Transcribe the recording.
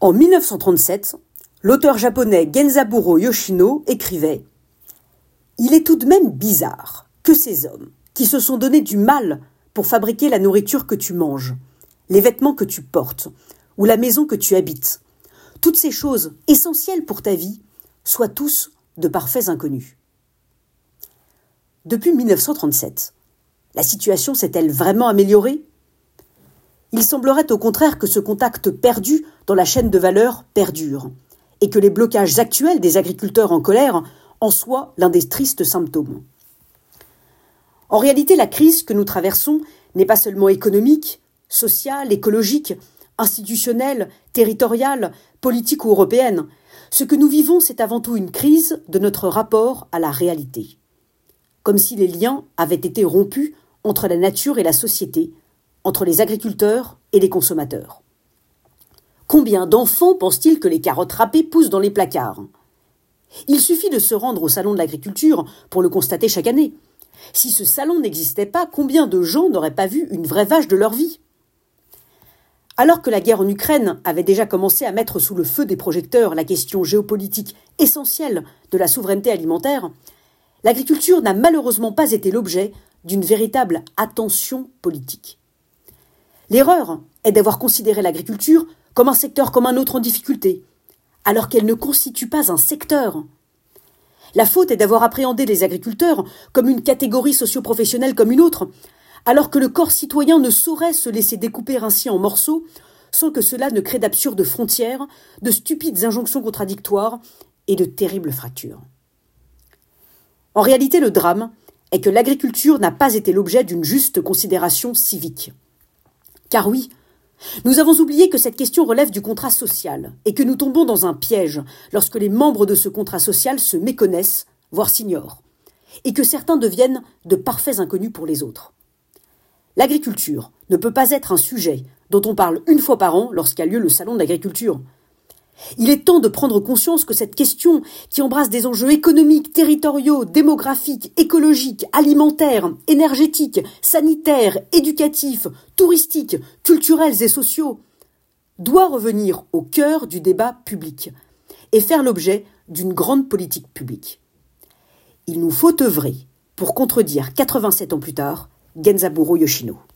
En 1937, l'auteur japonais Genzaburo Yoshino écrivait Il est tout de même bizarre que ces hommes, qui se sont donné du mal pour fabriquer la nourriture que tu manges, les vêtements que tu portes, ou la maison que tu habites, toutes ces choses essentielles pour ta vie, soient tous de parfaits inconnus. Depuis 1937, la situation s'est-elle vraiment améliorée? Il semblerait au contraire que ce contact perdu dans la chaîne de valeur perdure, et que les blocages actuels des agriculteurs en colère en soient l'un des tristes symptômes. En réalité, la crise que nous traversons n'est pas seulement économique, sociale, écologique, institutionnelle, territoriale, politique ou européenne. Ce que nous vivons, c'est avant tout une crise de notre rapport à la réalité comme si les liens avaient été rompus entre la nature et la société, entre les agriculteurs et les consommateurs. Combien d'enfants pensent-ils que les carottes râpées poussent dans les placards? Il suffit de se rendre au salon de l'agriculture pour le constater chaque année. Si ce salon n'existait pas, combien de gens n'auraient pas vu une vraie vache de leur vie? Alors que la guerre en Ukraine avait déjà commencé à mettre sous le feu des projecteurs la question géopolitique essentielle de la souveraineté alimentaire, l'agriculture n'a malheureusement pas été l'objet d'une véritable attention politique. L'erreur est d'avoir considéré l'agriculture comme un secteur comme un autre en difficulté, alors qu'elle ne constitue pas un secteur. La faute est d'avoir appréhendé les agriculteurs comme une catégorie socio-professionnelle comme une autre, alors que le corps citoyen ne saurait se laisser découper ainsi en morceaux sans que cela ne crée d'absurdes frontières, de stupides injonctions contradictoires et de terribles fractures. En réalité, le drame est que l'agriculture n'a pas été l'objet d'une juste considération civique. Car oui, nous avons oublié que cette question relève du contrat social et que nous tombons dans un piège lorsque les membres de ce contrat social se méconnaissent, voire s'ignorent, et que certains deviennent de parfaits inconnus pour les autres. L'agriculture ne peut pas être un sujet dont on parle une fois par an lorsqu'a lieu le salon de l'agriculture. Il est temps de prendre conscience que cette question, qui embrasse des enjeux économiques, territoriaux, démographiques, écologiques, alimentaires, énergétiques, sanitaires, éducatifs, touristiques, culturels et sociaux, doit revenir au cœur du débat public et faire l'objet d'une grande politique publique. Il nous faut œuvrer pour contredire 87 ans plus tard Genzaburo Yoshino.